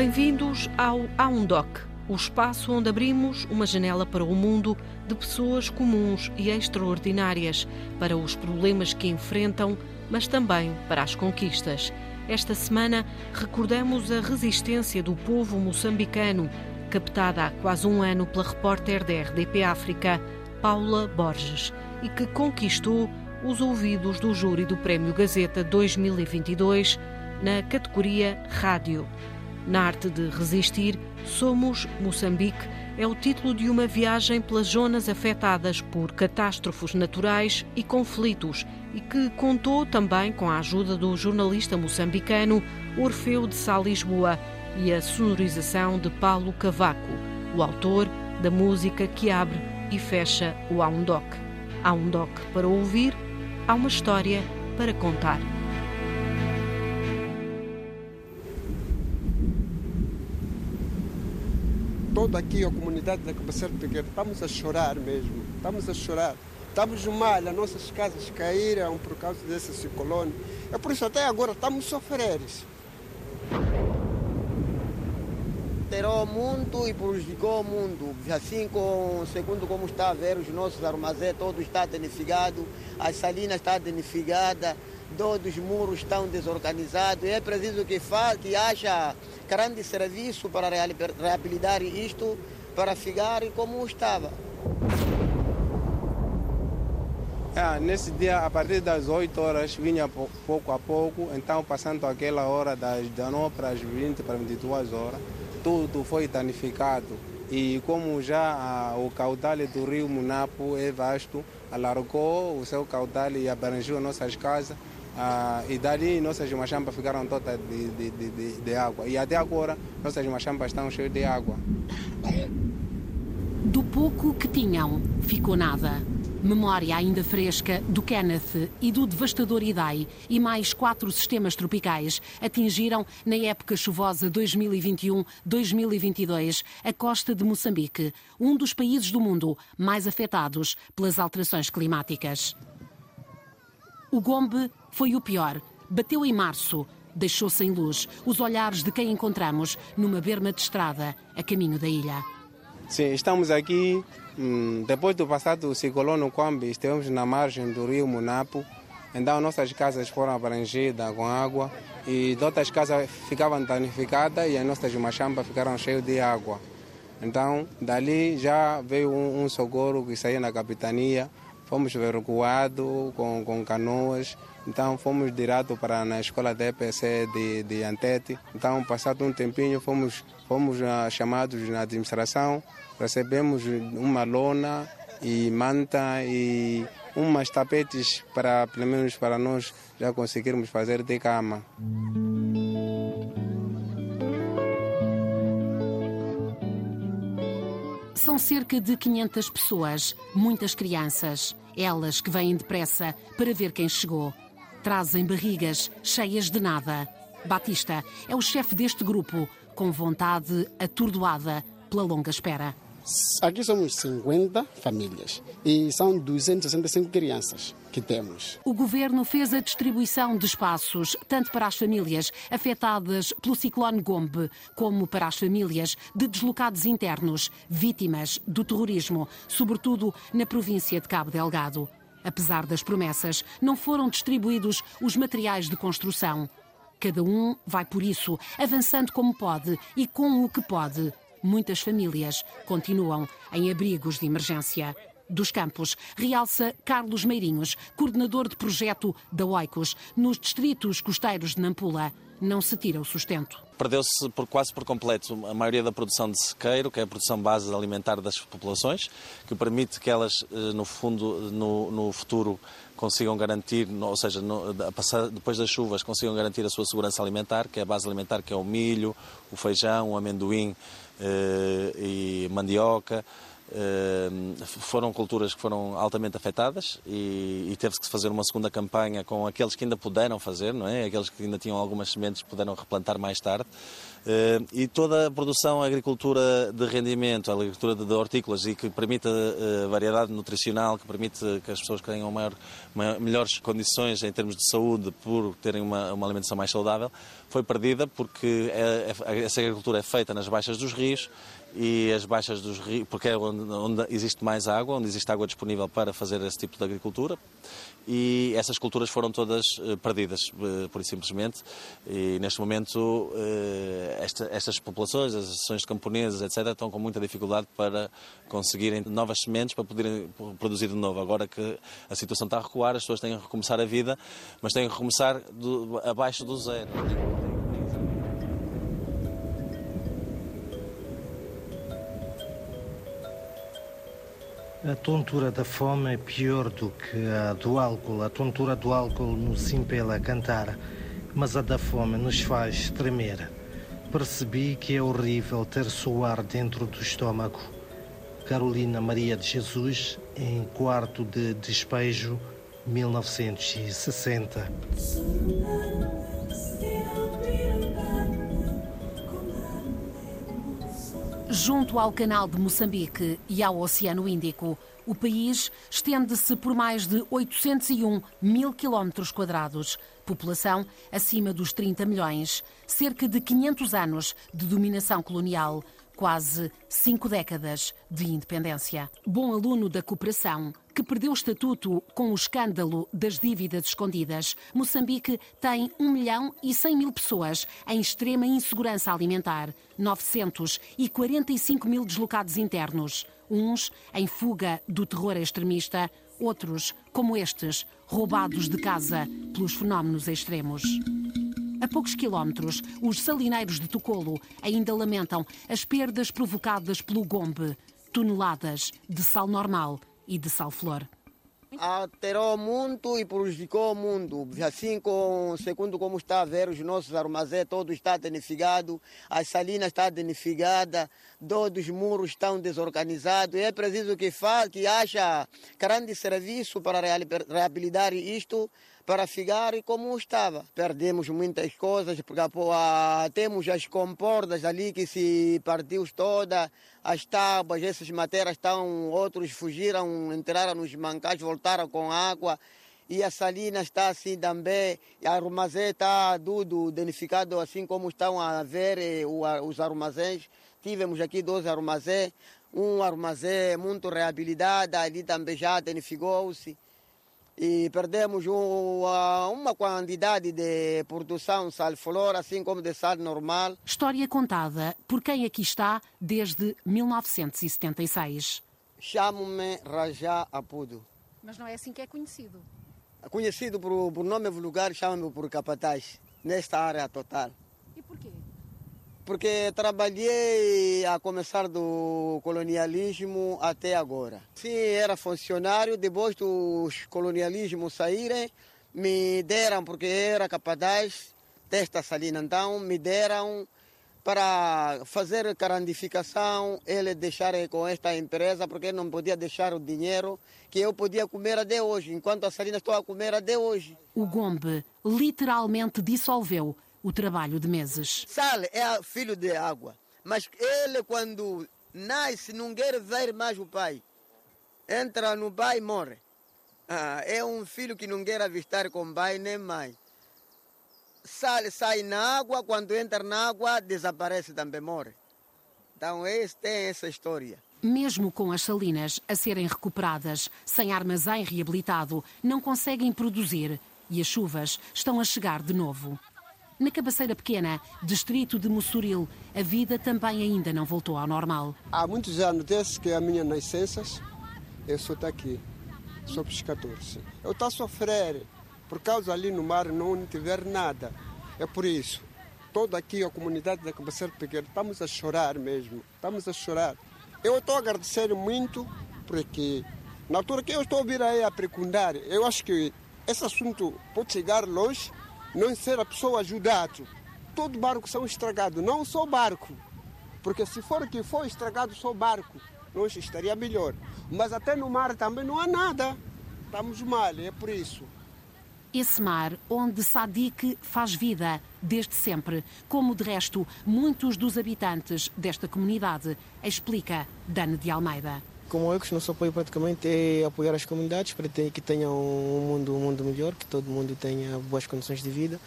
Bem-vindos ao Aundoc, o espaço onde abrimos uma janela para o mundo de pessoas comuns e extraordinárias, para os problemas que enfrentam, mas também para as conquistas. Esta semana recordamos a resistência do povo moçambicano, captada há quase um ano pela repórter da RDP África, Paula Borges, e que conquistou os ouvidos do júri do Prémio Gazeta 2022 na categoria Rádio. Na arte de resistir, Somos Moçambique é o título de uma viagem pelas zonas afetadas por catástrofes naturais e conflitos e que contou também com a ajuda do jornalista moçambicano Orfeu de Sá Lisboa e a sonorização de Paulo Cavaco, o autor da música que abre e fecha o Aundoc. Aundoc para ouvir, há uma história para contar. Toda aqui a comunidade da Cabaceira Pequena, estamos a chorar mesmo, estamos a chorar. Estamos mal, as nossas casas caíram por causa desse ciclone. É por isso até agora estamos sofrendo. Alterou muito e prejudicou o mundo. Assim, com, segundo como está a ver, os nossos armazéns, todo está danificado, as salinas estão danificadas, todos os muros estão desorganizados. É preciso que, fa, que haja grande serviço para reabilitar isto, para ficar como estava. É, nesse dia, a partir das 8 horas, vinha pouco a pouco, então passando aquela hora das 19 para as 20, para 22 horas, tudo foi danificado. E como já a, o caudal do rio Munapo é vasto, alargou o seu caudal e abrangeu nossas casas, ah, e dali nossas machampas ficaram todas de, de, de, de, água. E até agora nossas machampas estão cheias de água. Do pouco que tinham, ficou nada. Memória ainda fresca do Kenneth e do devastador Idai e mais quatro sistemas tropicais atingiram, na época chuvosa 2021-2022, a costa de Moçambique, um dos países do mundo mais afetados pelas alterações climáticas. O Gombe foi o pior. Bateu em março, deixou sem luz os olhares de quem encontramos numa berma de estrada a caminho da ilha. Sim, estamos aqui hum, depois do passado ciclone Kwambi, estivemos na margem do rio Munapo. Então nossas casas foram abrangidas com água e outras casas ficavam danificadas e as nossas machambas ficaram cheias de água. Então dali já veio um, um socorro que saiu na capitania fomos evacuados com, com canoas, então fomos direto para na escola da EPC de, de Antete. Então, passado um tempinho, fomos, fomos uh, chamados na administração, recebemos uma lona e manta e umas tapetes para, pelo menos para nós, já conseguirmos fazer de cama. São cerca de 500 pessoas, muitas crianças. Elas que vêm depressa para ver quem chegou. Trazem barrigas cheias de nada. Batista é o chefe deste grupo, com vontade atordoada pela longa espera. Aqui somos 50 famílias e são 265 crianças que temos. O governo fez a distribuição de espaços tanto para as famílias afetadas pelo ciclone Gombe, como para as famílias de deslocados internos, vítimas do terrorismo, sobretudo na província de Cabo Delgado. Apesar das promessas, não foram distribuídos os materiais de construção. Cada um vai por isso, avançando como pode e com o que pode, muitas famílias continuam em abrigos de emergência. Dos Campos, realça Carlos Meirinhos, coordenador de projeto da Oicos, nos distritos costeiros de Nampula. Não se tira o sustento. Perdeu-se por, quase por completo a maioria da produção de sequeiro, que é a produção base alimentar das populações, que permite que elas, eh, no fundo, no, no futuro, consigam garantir, ou seja, no, depois das chuvas, consigam garantir a sua segurança alimentar, que é a base alimentar, que é o milho, o feijão, o amendoim, eh, e mandioca. Eh, foram culturas que foram altamente afetadas e, e teve-se que fazer uma segunda campanha com aqueles que ainda puderam fazer, não é? Aqueles que ainda tinham algumas sementes puderam replantar mais tarde. Uh, e toda a produção, a agricultura de rendimento, a agricultura de, hortícolas e que permite uh, variedade nutricional, que permite que as pessoas tenham maior, maior, melhores condições em termos de saúde por terem uma, uma alimentação mais saudável, foi perdida porque é, é, essa agricultura é feita nas baixas dos rios e as baixas dos rios, porque é onde, onde, existe mais água, onde existe água disponível para fazer esse tipo de agricultura, e essas culturas foram todas uh, perdidas, uh, por simplesmente, e neste momento uh, esta, estas populações, as associações de camponeses, etc., estão com muita dificuldade para conseguirem novas sementes para poderem produzir de novo. Agora que a situação está a recuar, as pessoas têm que recomeçar a vida, mas têm que recomeçar do, abaixo do zero. A tontura da fome é pior do que a do álcool. A tontura do álcool nos impela a cantar, mas a da fome nos faz tremer. Percebi que é horrível ter suar dentro do estômago. Carolina Maria de Jesus, em quarto de despejo, 1960. Junto ao Canal de Moçambique e ao Oceano Índico, o país estende-se por mais de 801 mil quilómetros quadrados, população acima dos 30 milhões, cerca de 500 anos de dominação colonial, quase cinco décadas de independência. Bom aluno da cooperação, que perdeu estatuto com o escândalo das dívidas escondidas, Moçambique tem 1 milhão e 100 mil pessoas em extrema insegurança alimentar, 945 mil deslocados internos, uns em fuga do terror extremista, outros, como estes, roubados de casa pelos fenómenos extremos. A poucos quilómetros, os salineiros de Tocolo ainda lamentam as perdas provocadas pelo Gombe, toneladas de sal normal e de sal flor. Alterou muito e prejudicou muito. Assim, com, segundo como está a ver, os nossos armazéns todos estão danificados, as salinas estão danificadas, todos os muros estão desorganizados. É preciso que, que haja grande serviço para reabilitar isto para ficar como estava. Perdemos muitas coisas, porque ah, temos as comportas ali que se partiu toda, as tábuas, essas matérias estão, outros fugiram, entraram nos mancais, voltaram com água. E a salina está assim também, a armazém está tudo danificado, assim como estão a ver eh, os armazéns. Tivemos aqui dois armazéns, um armazém muito reabilitado, ali também já danificou-se e perdemos uma quantidade de produção sal-flor, assim como de sal normal. História contada por quem aqui está desde 1976. Chamo-me Rajá Apudo. Mas não é assim que é conhecido? Conhecido por, por nome vulgar, chamo-me por capataz, nesta área total. E porquê? Porque trabalhei a começar do colonialismo até agora. Sim, era funcionário, depois dos colonialismos saírem, me deram, porque era capaz desta salina, então me deram para fazer carandificação, ele deixar com esta empresa, porque não podia deixar o dinheiro que eu podia comer até hoje, enquanto a salina estou a comer até hoje. O Gombe literalmente dissolveu o trabalho de meses. Sal é filho de água, mas ele quando nasce não quer ver mais o pai. Entra no pai e morre. Ah, é um filho que não quer avistar com pai nem mãe. Sal sai na água, quando entra na água desaparece também, morre. Então esse tem essa história. Mesmo com as salinas a serem recuperadas, sem armazém reabilitado, não conseguem produzir e as chuvas estão a chegar de novo. Na Cabaceira Pequena, distrito de Mossoril, a vida também ainda não voltou ao normal. Há muitos anos, desde que a minha nascença, eu sou aqui, sou pescador. Eu estou a sofrer, por causa ali no mar não tiver nada. É por isso, toda aqui a comunidade da Cabaceira Pequena, estamos a chorar mesmo, estamos a chorar. Eu estou a agradecer muito, porque na altura que eu estou a vir aí a precundar, eu acho que esse assunto pode chegar longe não ser a pessoa ajudado. Todo barco são estragados, não só barco. Porque se for que for estragado só barco, nós estaria melhor. Mas até no mar também não há nada. Estamos mal, é por isso. esse mar onde Sadiq faz vida desde sempre, como de resto muitos dos habitantes desta comunidade, explica Dana de Almeida. Como que nosso apoio praticamente é apoiar as comunidades para que tenham um mundo, um mundo melhor, que todo mundo tenha boas condições de vida.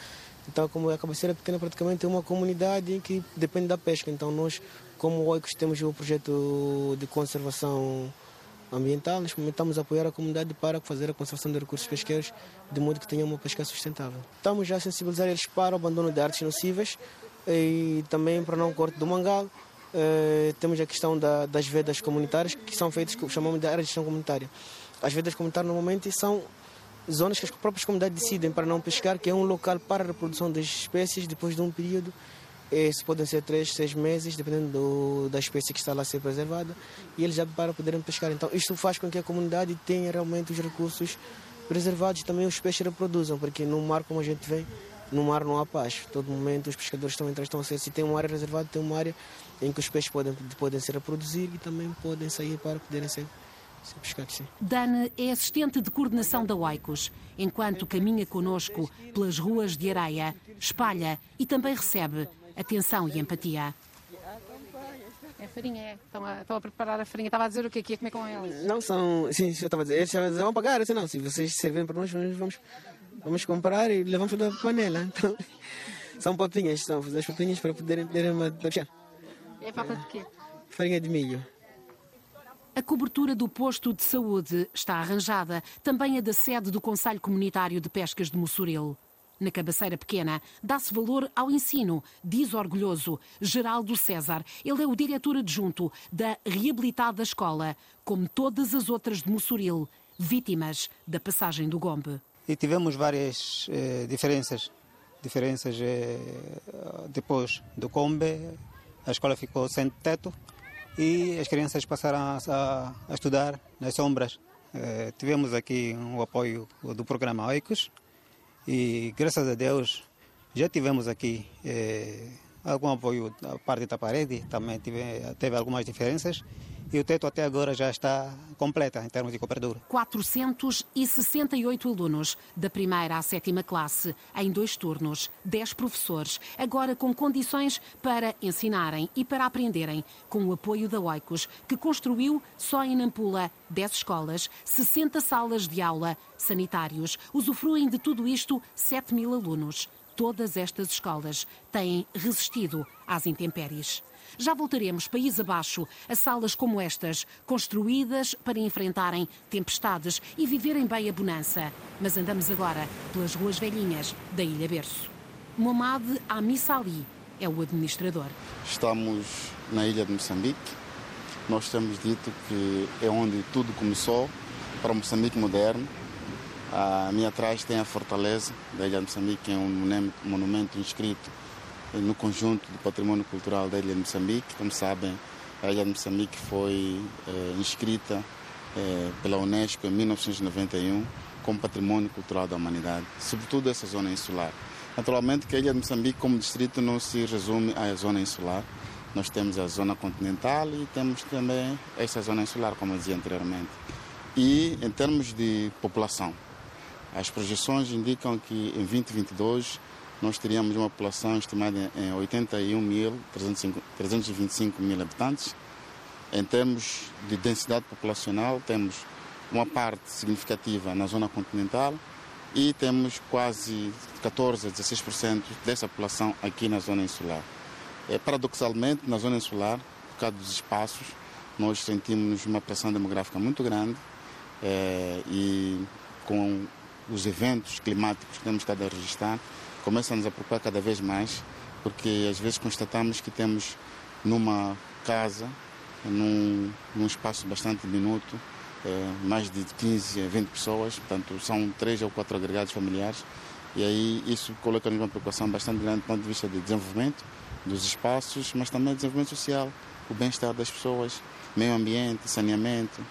Então, como a cabeceira pequena praticamente é uma comunidade que depende da pesca. Então, nós, como OICOS, temos o projeto de conservação ambiental, nós estamos a apoiar a comunidade para fazer a conservação de recursos pesqueiros de modo que tenha uma pesca sustentável. Estamos já a sensibilizar eles para o abandono de artes nocivas e também para não corte do mangal. Uh, temos a questão da, das vedas comunitárias, que são feitas, chamamos de área de gestão comunitária. As vedas comunitárias normalmente são zonas que as próprias comunidades decidem para não pescar, que é um local para a reprodução das espécies depois de um período isso podem ser três, seis meses, dependendo do, da espécie que está lá a ser preservada, e eles já para poderem pescar. Então, isto faz com que a comunidade tenha realmente os recursos preservados e também os peixes reproduzam, porque no mar, como a gente vê, no mar não há paz. Todo momento os pescadores estão entrando, estão a ser, se tem uma área reservada, tem uma área em que os peixes podem, podem ser reproduzir e também podem sair para poderem ser Dana é assistente de coordenação da Oicos. Enquanto caminha conosco pelas ruas de areia, espalha e também recebe atenção e empatia. É farinha, é. Estão a, estão a, preparar a farinha. Estava a dizer o que é que ia comer com eles? Não são. Sim, eu estava a dizer. Eles vão pagar. Eu disse, não, se vocês servem para nós, vamos, vamos comprar e levamos toda a panela. Então, são papinhas, são as papinhas para poderem ter uma. É papa de quê? Farinha de milho. A cobertura do posto de saúde está arranjada, também a da sede do Conselho Comunitário de Pescas de Mossoril. Na cabaceira pequena, dá-se valor ao ensino, diz orgulhoso Geraldo César. Ele é o diretor adjunto da reabilitada escola, como todas as outras de Mossoril, vítimas da passagem do Gombe. E tivemos várias eh, diferenças. Diferenças eh, depois do Gombe, a escola ficou sem teto e as crianças passaram a, a estudar nas sombras. Eh, tivemos aqui o apoio do programa OICOS, e graças a Deus já tivemos aqui eh, algum apoio da parte da parede, também tive, teve algumas diferenças e o teto até agora já está completa em termos de cobertura. 468 alunos, da primeira à sétima classe, em dois turnos, 10 professores, agora com condições para ensinarem e para aprenderem, com o apoio da Oicos, que construiu só em Nampula 10 escolas, 60 salas de aula, sanitários. Usufruem de tudo isto 7 mil alunos. Todas estas escolas têm resistido às intempéries. Já voltaremos país abaixo a salas como estas, construídas para enfrentarem tempestades e viverem bem a bonança. Mas andamos agora pelas ruas velhinhas da Ilha Berço. Momad Amissali é o administrador. Estamos na ilha de Moçambique. Nós temos dito que é onde tudo começou para Moçambique moderno. A minha atrás tem a fortaleza da ilha de Moçambique, que é um monumento inscrito no conjunto do patrimônio cultural da ilha de Moçambique. Como sabem, a ilha de Moçambique foi eh, inscrita eh, pela Unesco em 1991 como patrimônio cultural da humanidade, sobretudo essa zona insular. Naturalmente que a ilha de Moçambique como distrito não se resume à zona insular. Nós temos a zona continental e temos também essa zona insular, como eu dizia anteriormente. E em termos de população, as projeções indicam que em 2022 nós teríamos uma população estimada em 81.325 mil habitantes. Em termos de densidade populacional, temos uma parte significativa na zona continental e temos quase 14 a 16% dessa população aqui na zona insular. É, paradoxalmente, na zona insular, por causa dos espaços, nós sentimos uma pressão demográfica muito grande é, e com os eventos climáticos que temos estado a registrar, começa-nos a preocupar cada vez mais, porque às vezes constatamos que temos numa casa, num, num espaço bastante diminuto, é, mais de 15 a 20 pessoas, portanto são três ou quatro agregados familiares, e aí isso coloca-nos uma preocupação bastante grande do ponto de vista de desenvolvimento dos espaços, mas também desenvolvimento social, o bem-estar das pessoas, meio ambiente, saneamento.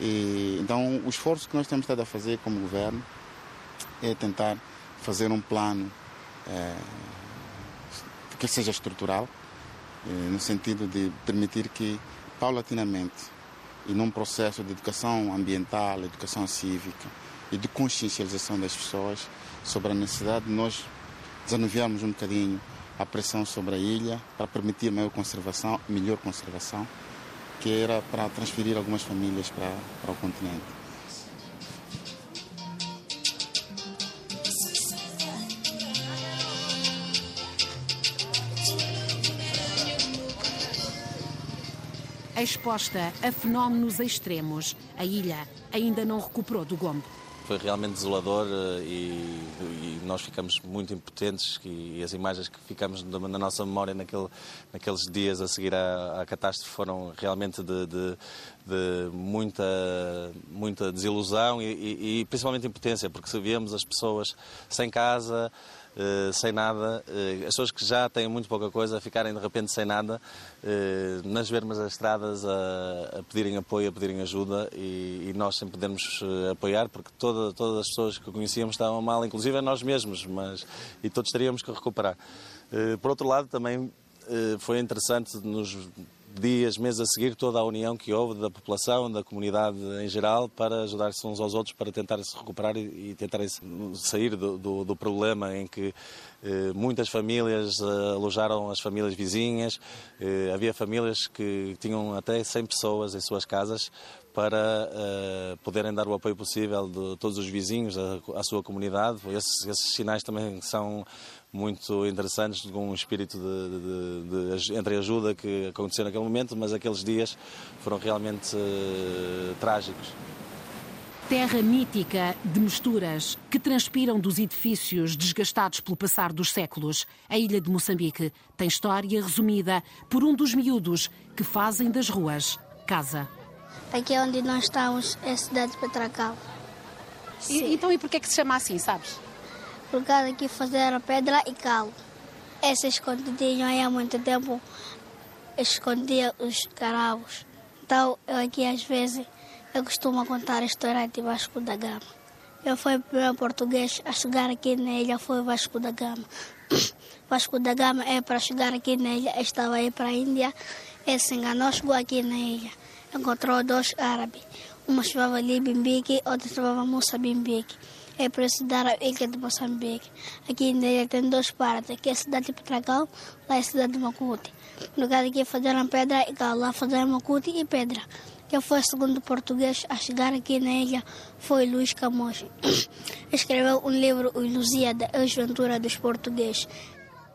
E, então, o esforço que nós temos estado a fazer como governo é tentar fazer um plano é, que seja estrutural, é, no sentido de permitir que, paulatinamente, e num processo de educação ambiental, educação cívica, e de consciencialização das pessoas sobre a necessidade de nós desanuviarmos um bocadinho a pressão sobre a ilha para permitir maior conservação, melhor conservação, que era para transferir algumas famílias para, para o continente. Exposta a fenómenos extremos, a ilha ainda não recuperou do Gombe. Foi realmente desolador eh, e, e, nós ficamos muito impotentes e, e, as imagens que ficamos na nossa memória naquele, naqueles dias a seguir à, à catástrofe foram realmente de, de, de muita, muita desilusão e, e, principalmente impotência, porque se víamos as pessoas sem casa, sem nada, uh, as pessoas que já têm muito pouca coisa ficarem de repente sem nada, uh, nas vermos as estradas a, a, pedirem apoio, a pedirem ajuda e, e nós sempre podemos apoiar porque toda, todas as pessoas que conhecíamos estavam mal, inclusive nós mesmos, mas e todos teríamos que recuperar. por outro lado, também foi interessante nos dias, meses a seguir, toda a união que houve da população, da comunidade em geral, para ajudar-se uns aos outros, para tentar se recuperar e, e tentar sair do, do, do, problema em que eh, muitas famílias eh, alojaram as famílias vizinhas. Eh, havia famílias que tinham até 100 pessoas em suas casas para uh, poderem dar o apoio possível de todos os vizinhos à sua comunidade. Esses, esses, sinais também são muito interessantes, com um espírito de, de, de, de entreajuda que aconteceu naquele momento, mas aqueles dias foram realmente uh, trágicos. Terra mítica de misturas que transpiram dos edifícios desgastados pelo passar dos séculos. A ilha de Moçambique tem história resumida por um dos miúdos que fazem das ruas casa. Aqui é onde nós estamos, é a cidade de Petracal. E, então, e por que é que se chama assim, sabes? Causa que fizeram pedra e cal. Essa escondidinho aí há muito tempo escondia os caravos. Então, eu aqui às vezes, eu costumo contar a história de Vasco da Gama. Eu fui o primeiro português a chegar aqui na ilha, foi Vasco da Gama. Vasco da Gama é para chegar aqui na ilha, estava aí para a Índia, ele se enganou, chegou aqui na ilha encontrou dois árabes. Uma chamava ali Bimbique, outra chamava Moçambique. É para estudar a ilha de Moçambique. Aqui na ilha tem duas partes. Aqui é a cidade de Petragal, lá é a cidade de Macuti. No caso aqui fizeram pedra e cal, lá fizeram Macuti e pedra. Quem foi o segundo português a chegar aqui na ilha foi Luís Camões. Escreveu um livro, O Lusíada, a Aventura dos Portugueses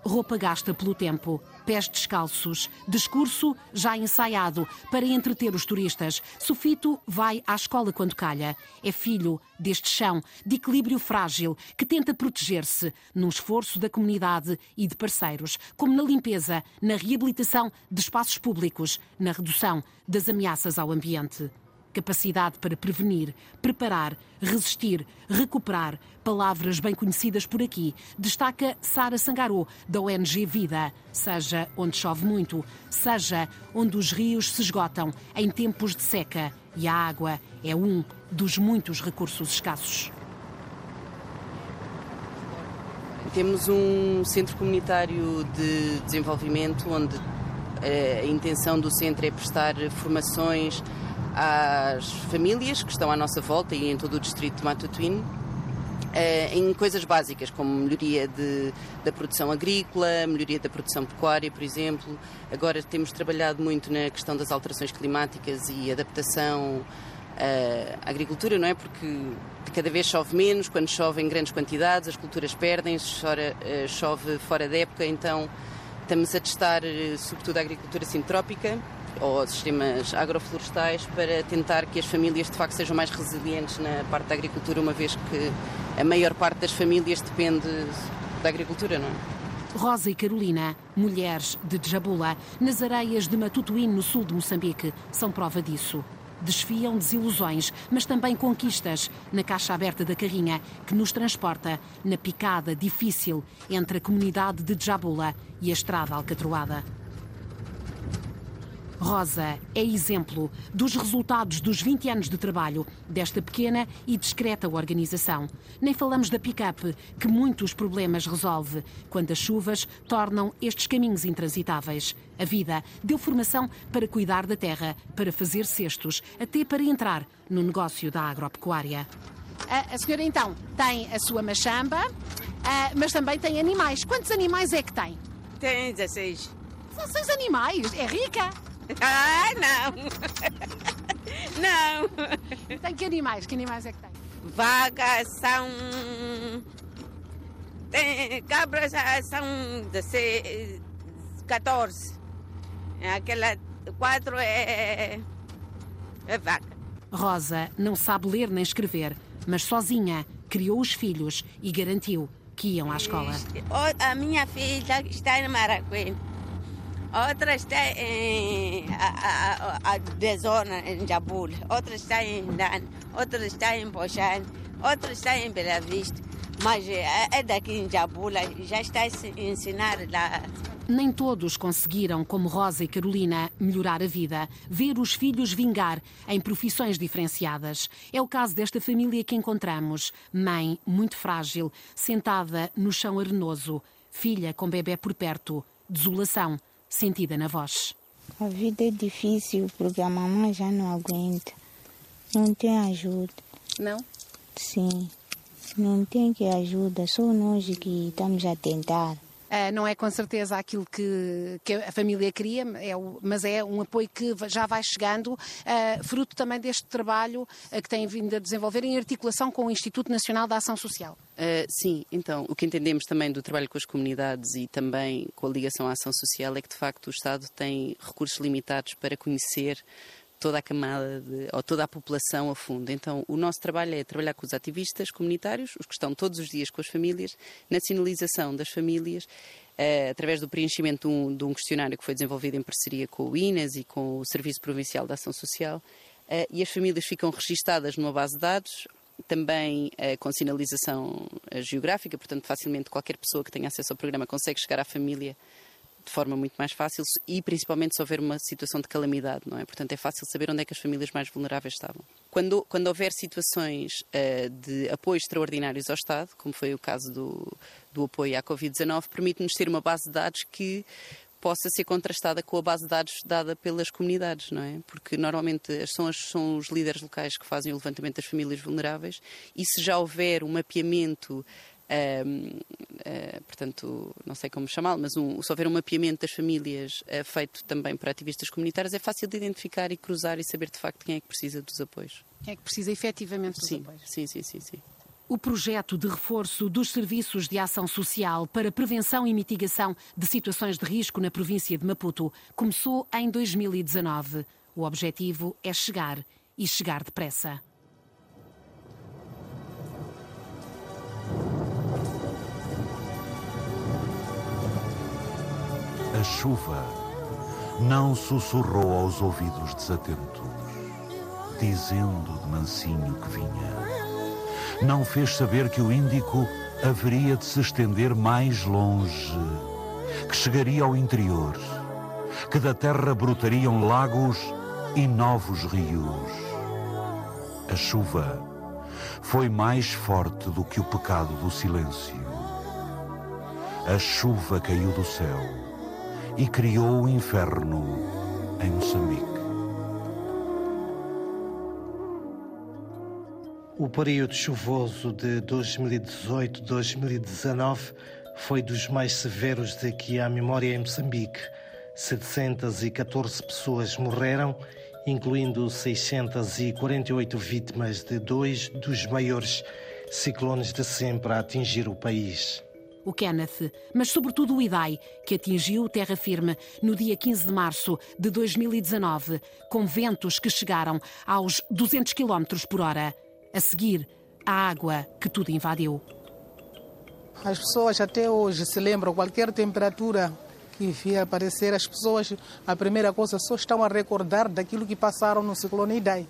roupa gasta pelo tempo, pés descalços, discurso já ensaiado para entreter os turistas. Sofito vai à escola quando calha. É filho deste chão de equilíbrio frágil que tenta proteger-se num esforço da comunidade e de parceiros, como na limpeza, na reabilitação de espaços públicos, na redução das ameaças ao ambiente capacidade para prevenir, preparar, resistir, recuperar, palavras bem conhecidas por aqui, destaca Sara Sangarô, da ONG Vida. Seja onde chove muito, seja onde os rios se esgotam em tempos de seca e a água é um dos muitos recursos escassos. Temos um centro comunitário de desenvolvimento onde eh, a intenção do centro é prestar formações às famílias que estão à nossa volta e em todo o distrito de Matutuíne eh, em coisas básicas, como melhoria de, da produção agrícola, melhoria da produção pecuária, por exemplo. Agora temos trabalhado muito na questão das alterações climáticas e adaptação eh, à agricultura, não é? Porque cada vez chove menos, quando chove em grandes quantidades, as culturas perdem-se, eh, chove fora da época, então estamos a testar sobretudo a agricultura sintrópica ou sistemas agroflorestais para tentar que as famílias de facto sejam mais resilientes na parte da agricultura, uma vez que a maior parte das famílias depende da agricultura, não é? Rosa e Carolina, mulheres de Djabula, nas areias de Matutuíne, no sul de Moçambique, são prova disso. Desfiam desilusões, mas também conquistas na caixa aberta da carrinha que nos transporta na picada difícil entre a comunidade de Djabula e a estrada alcatroada. Rosa é exemplo dos resultados dos 20 anos de trabalho desta pequena e discreta organização. Nem falamos da pick-up, que muitos problemas resolve quando as chuvas tornam estes caminhos intransitáveis. A vida deu formação para cuidar da terra, para fazer cestos, até para entrar no negócio da agropecuária. A, a senhora então tem a sua machamba, ah, mas também tem animais. Quantos animais é que tem? Tem 16. 16 animais? É rica? Ah, não! não! Tem que animais? Que animais é que tem? Vagas são. Tem, cabras são 16, 14. Aquela quatro é. é vaca. Rosa não sabe ler nem escrever, mas sozinha criou os filhos e garantiu que iam à escola. A minha filha está em Maracuém. Outra está em a, a, a, de zona em Jabul, outra está em Dan, outra está em Bochane, outra está em Bela Vista. Mas é, é daqui em Jabula, já está a ensinar lá nem todos conseguiram, como Rosa e Carolina, melhorar a vida, ver os filhos vingar em profissões diferenciadas. É o caso desta família que encontramos. Mãe, muito frágil, sentada no chão arenoso. Filha com bebê por perto. Desolação, sentida na voz. A vida é difícil porque a mamãe já não aguenta. Não tem ajuda. Não? Sim. Não tem que ajuda, só nós que estamos a tentar. Uh, não é com certeza aquilo que, que a família queria, é o, mas é um apoio que já vai chegando, uh, fruto também deste trabalho uh, que tem vindo a desenvolver em articulação com o Instituto Nacional da Ação Social. sim, então, o que entendemos também do trabalho com as comunidades e também com a ligação à ação social é que, de facto, o Estado tem recursos limitados para conhecer toda a camada de, ou toda a população a fundo. Então, o nosso trabalho é trabalhar com os ativistas comunitários, os que estão todos os dias com as famílias, na sinalização das famílias, uh, através do preenchimento de um, de um, questionário que foi desenvolvido em parceria com o INAS e com o Serviço Provincial de Ação Social, uh, e as famílias ficam registadas numa base de dados, também uh, com sinalização geográfica, portanto, facilmente qualquer pessoa que tenha acesso ao programa consegue chegar à família de forma muito mais fácil e principalmente se houver uma situação de calamidade, não é? Portanto, é fácil saber onde é que as famílias mais vulneráveis estavam. Quando, quando houver situações uh, de apoio extraordinários ao Estado, como foi o caso do, do apoio à Covid-19, permite-nos ter uma base de dados que possa ser contrastada com a base de dados dada pelas comunidades, não é? Porque normalmente são, as, são os líderes locais que fazem o levantamento das famílias vulneráveis e se já houver um mapeamento uh, portanto, não sei como chamá-lo, mas um, se houver um mapeamento das famílias uh, feito também por ativistas comunitários, é fácil de identificar e cruzar e saber de facto quem é que precisa dos apoios. Quem é que precisa efetivamente dos sim, apoios? Sim, sim, sim, sim. O projeto de reforço dos serviços de ação social para prevenção e mitigação de situações de risco na província de Maputo começou em 2019. O objetivo é chegar e chegar depressa. A chuva não sussurrou aos ouvidos desatentos, dizendo de mansinho que vinha. Não fez saber que o Índico haveria de se estender mais longe, que chegaria ao interior, que da terra brotariam lagos e novos rios. A chuva foi mais forte do que o pecado do silêncio. A chuva caiu do céu e criou o inferno em Moçambique. O período chuvoso de 2018-2019 foi dos mais severos daqui à memória em Moçambique. 714 pessoas morreram, incluindo 648 vítimas de dois dos maiores ciclones de sempre a atingir o país o Kenneth, mas sobretudo o Idai, que atingiu terra firme no dia 15 de março de 2019, com ventos que chegaram aos 200 km por hora. A seguir, a água que tudo invadiu. As pessoas até hoje se lembram, qualquer temperatura que vier aparecer, as pessoas, a primeira coisa, só estão a recordar daquilo que passaram no ciclone Idai.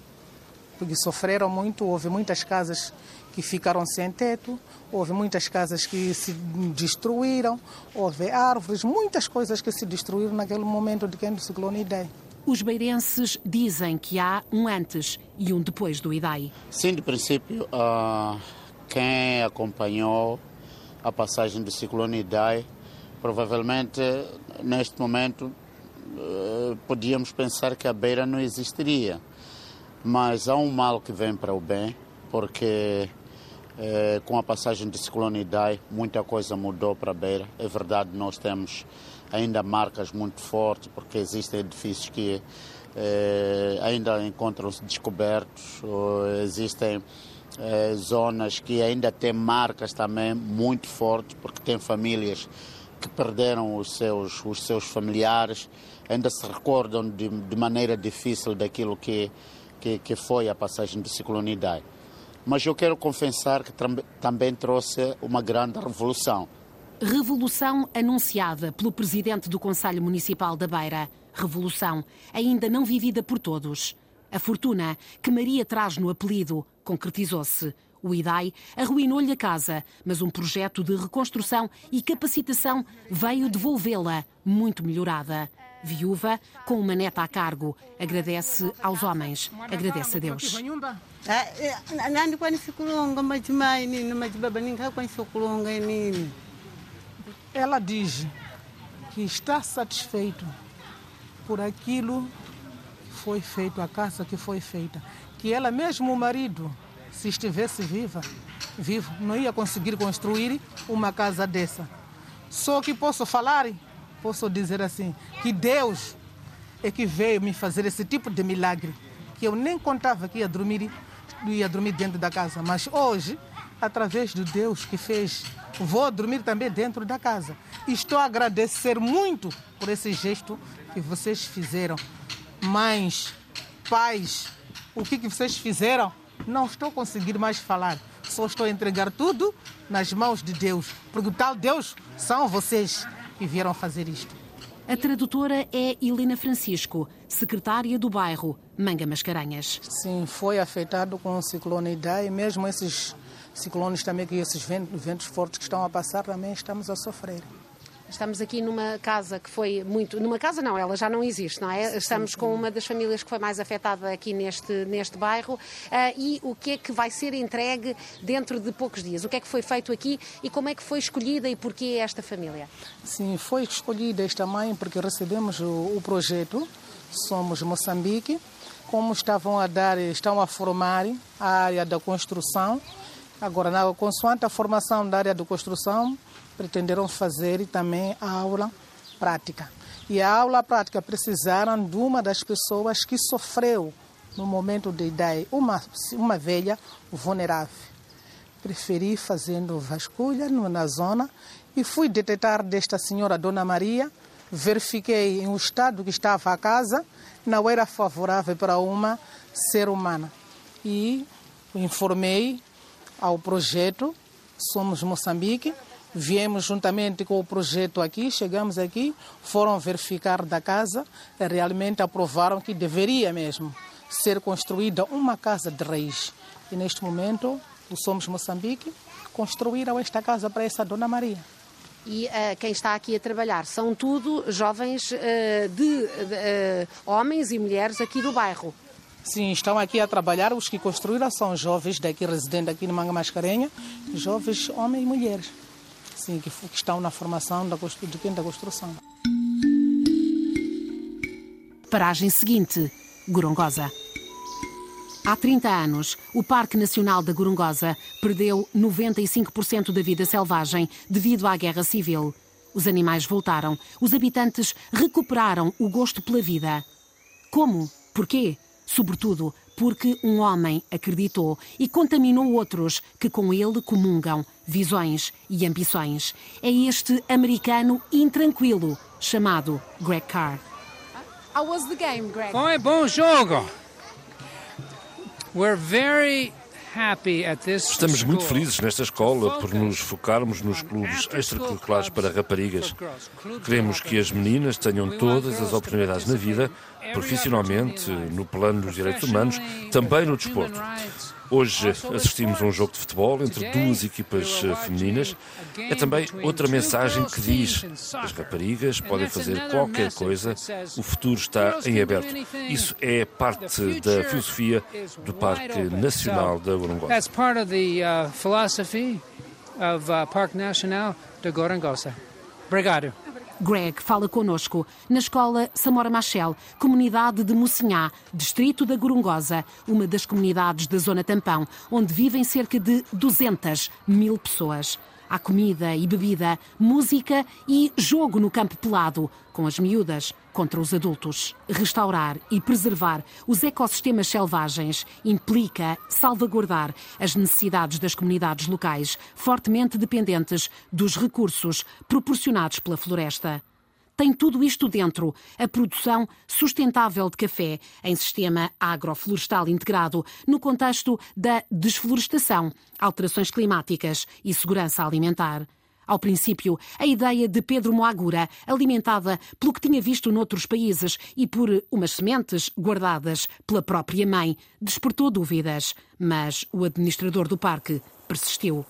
Porque sofreram muito, houve muitas casas que ficaram sem teto, houve muitas casas que se destruíram, houve árvores, muitas coisas que se destruíram naquele momento de quem do ciclone Idai. Os beirenses dizem que há um antes e um depois do Idai. Sim, de princípio, uh, quem acompanhou a passagem do ciclone Idai, provavelmente neste momento uh, podíamos pensar que a beira não existiria. Mas há um mal que vem para o bem, porque Eh, com a passagem de ciclone Idai, muita coisa mudou para a beira. É verdade, nós temos ainda marcas muito fortes, porque existem edifícios que eh, ainda encontram-se descobertos, existem eh, zonas que ainda têm marcas também muito fortes, porque tem famílias que perderam os seus, os seus familiares, ainda se recordam de, de maneira difícil daquilo que, que, que, foi a passagem do ciclone Idai. Mas eu quero confessar que também trouxe uma grande revolução. Revolução anunciada pelo presidente do Conselho Municipal da Beira. Revolução ainda não vivida por todos. A fortuna que Maria traz no apelido concretizou-se. O IDAI arruinou-lhe a casa, mas um projeto de reconstrução e capacitação veio devolvê-la muito melhorada. Viúva, com uma neta a cargo, agradece aos homens, agradece a Deus. Ela diz que está satisfeito por aquilo que foi feito, a casa que foi feita. Que ela mesmo, o marido, se estivesse viva, vivo, não ia conseguir construir uma casa dessa. Só que posso falar, posso dizer assim, que Deus é que veio me fazer esse tipo de milagre, que eu nem contava que ia dormir, ia dormir dentro da casa, mas hoje, através do Deus que fez, vou dormir também dentro da casa. Estou a agradecer muito por esse gesto que vocês fizeram. Mães, pais, o que, que vocês fizeram não estou conseguindo mais falar. Só estou a entregar tudo nas mãos de Deus. Porque tal Deus são vocês que vieram fazer isto. A tradutora é Helena Francisco, secretária do bairro Manga Mascarenhas. Sim, foi afetado com o ciclone Idai, mesmo esses ciclones também, que esses ventos, ventos fortes que estão a passar, também estamos a sofrer. Estamos aqui numa casa que foi muito. Numa casa não, ela já não existe, não é? Estamos com uma das famílias que foi mais afetada aqui neste, neste bairro. Uh, e o que é que vai ser entregue dentro de poucos dias? O que é que foi feito aqui e como é que foi escolhida e porquê esta família? Sim, foi escolhida esta mãe porque recebemos o, o projeto Somos Moçambique. Como estavam a dar, estão a formar a área da construção. Agora, na, consoante a formação da área de construção, pretenderam fazer também a aula prática. E a aula prática precisaram de uma das pessoas que sofreu no momento de ideia, uma, uma velha vulnerável. Preferi fazendo vasculha na zona e fui detectar desta senhora Dona Maria, verifiquei em o estado que estava a casa, não era favorável para uma ser humana. E informei ao projeto Somos Moçambique, Viemos juntamente com o projeto aqui, chegamos aqui, foram verificar da casa, realmente aprovaram que deveria mesmo ser construída uma casa de raiz. E neste momento, o Somos Moçambique construíram esta casa para essa Dona Maria. E uh, quem está aqui a trabalhar são tudo jovens uh, de, uh, homens e mulheres aqui do bairro. Sim, estão aqui a trabalhar. Os que construíram são jovens daqui, residentes aqui no Manga Mascarenha, jovens homens e mulheres sim, que, que estão na formação da, de quem da construção. Paragem seguinte, Gorongosa. Há 30 anos, o Parque Nacional da Gorongosa perdeu 95% da vida selvagem devido à guerra civil. Os animais voltaram, os habitantes recuperaram o gosto pela vida. Como? Porquê? Sobretudo porque um homem acreditou e contaminou outros que com ele comungam visões e ambições. É este americano intranquilo chamado Greg Carr. How was the game, Greg? Foi bom jogo. We're very Estamos muito felizes nesta escola por nos focarmos nos clubes extracurriculares para raparigas. Queremos que as meninas tenham todas as oportunidades na vida, profissionalmente, no plano dos direitos humanos, também no desporto. Hoje assistimos a um jogo de futebol entre duas equipas eh, femininas. É também outra mensagem que diz: as raparigas podem fazer qualquer coisa, o futuro está em aberto. Isso é parte da filosofia do Parque Nacional da Gorongosa. That's part of the uh, philosophy of uh, Parque Nacional da Gorongosa. Obrigado. Greg fala connosco na escola Samora Machel, comunidade de Mocinhá, distrito da Gorongosa, uma das comunidades da Zona Tampão, onde vivem cerca de 200 mil pessoas. Há comida e bebida, música e jogo no campo pelado, com as miúdas contra os adultos. Restaurar e preservar os ecossistemas selvagens implica salvaguardar as necessidades das comunidades locais, fortemente dependentes dos recursos proporcionados pela floresta tem tudo isto dentro. A produção sustentável de café em sistema agroflorestal integrado no contexto da desflorestação, alterações climáticas e segurança alimentar. Ao princípio, a ideia de Pedro Moagura, alimentada pelo que tinha visto noutros países e por umas sementes guardadas pela própria mãe, despertou dúvidas, mas o administrador do parque persistiu.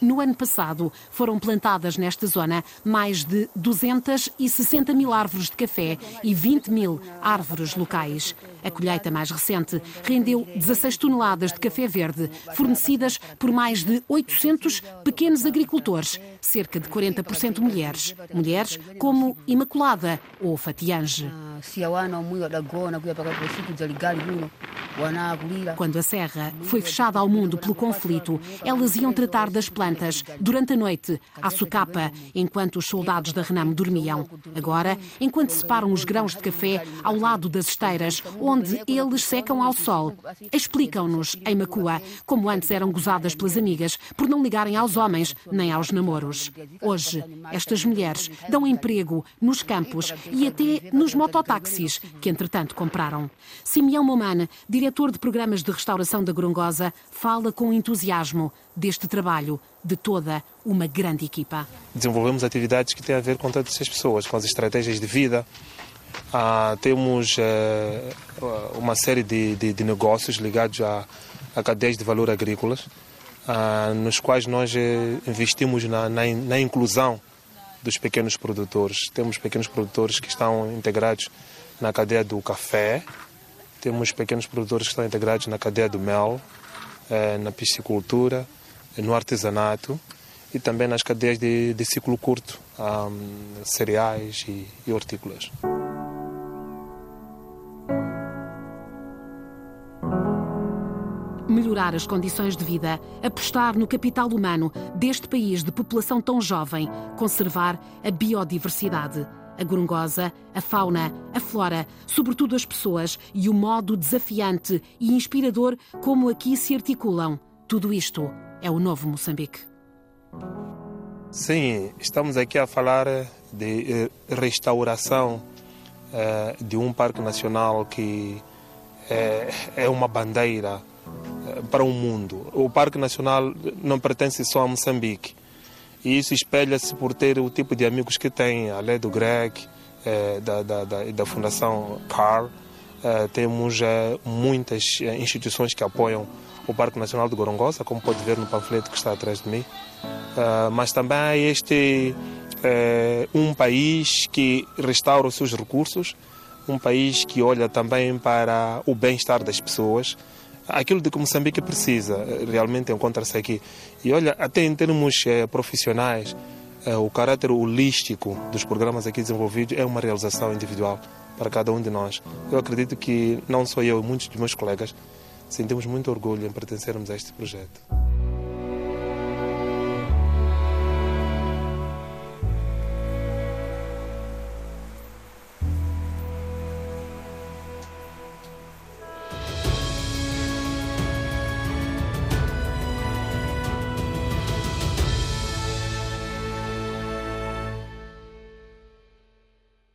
No ano passado, foram plantadas nesta zona mais de 260 mil árvores de café e 20 mil árvores locais. A colheita mais recente rendeu 16 toneladas de café verde, fornecidas por mais de 800 pequenos agricultores, cerca de 40% mulheres. Mulheres como Imaculada ou Fatiange. Quando a serra foi fechada ao mundo pelo conflito, elas iam tratar das plantas durante a noite, à socapa, enquanto os soldados da Renam dormiam. Agora, enquanto separam os grãos de café ao lado das esteiras, onde eles secam ao sol. Explicam-nos, em Macua, como antes eram gozadas pelas amigas por não ligarem aos homens nem aos namoros. Hoje, estas mulheres dão emprego nos campos e até nos mototáxis que, entretanto, compraram. Simeão Momane, diretor de programas de restauração da Gorongosa, fala com entusiasmo deste trabalho de toda uma grande equipa. Desenvolvemos atividades que têm a ver com todas essas pessoas, com as estratégias de vida. Ah, temos eh, uma série de, de, de, negócios ligados a, a cadeias de valor agrícolas, ah, nos quais nós eh, investimos na, na, na inclusão dos pequenos produtores. Temos pequenos produtores que estão integrados na cadeia do café, temos pequenos produtores que estão integrados na cadeia do mel, eh, na piscicultura, no artesanato e também nas cadeias de, de ciclo curto, um, cereais e, e hortícolas. Melhorar as condições de vida, apostar no capital humano deste país de população tão jovem, conservar a biodiversidade. A gorongosa, a fauna, a flora, sobretudo as pessoas e o modo desafiante e inspirador como aqui se articulam. Tudo isto é o novo Moçambique. Sim, estamos aqui a falar de eh, restauração eh, de um parque nacional que é, é uma bandeira para o mundo. O Parque Nacional não pertence só a Moçambique. E isso espelha-se por ter o tipo de amigos que tem, além do Greg, eh, da, da, da, da, Fundação CAR. Eh, temos eh, muitas instituições que apoiam o Parque Nacional de Gorongosa, como pode ver no panfleto que está atrás de mim. mas também este um país que restaura os seus recursos, um país que olha também para o bem-estar das pessoas aquilo de que Moçambique precisa realmente encontra-se aqui. E olha, até em termos eh, profissionais, eh, o caráter holístico dos programas aqui desenvolvidos é uma realização individual para cada um de nós. Eu acredito que não só eu, muitos dos meus colegas sentimos muito orgulho em pertencermos a este projeto.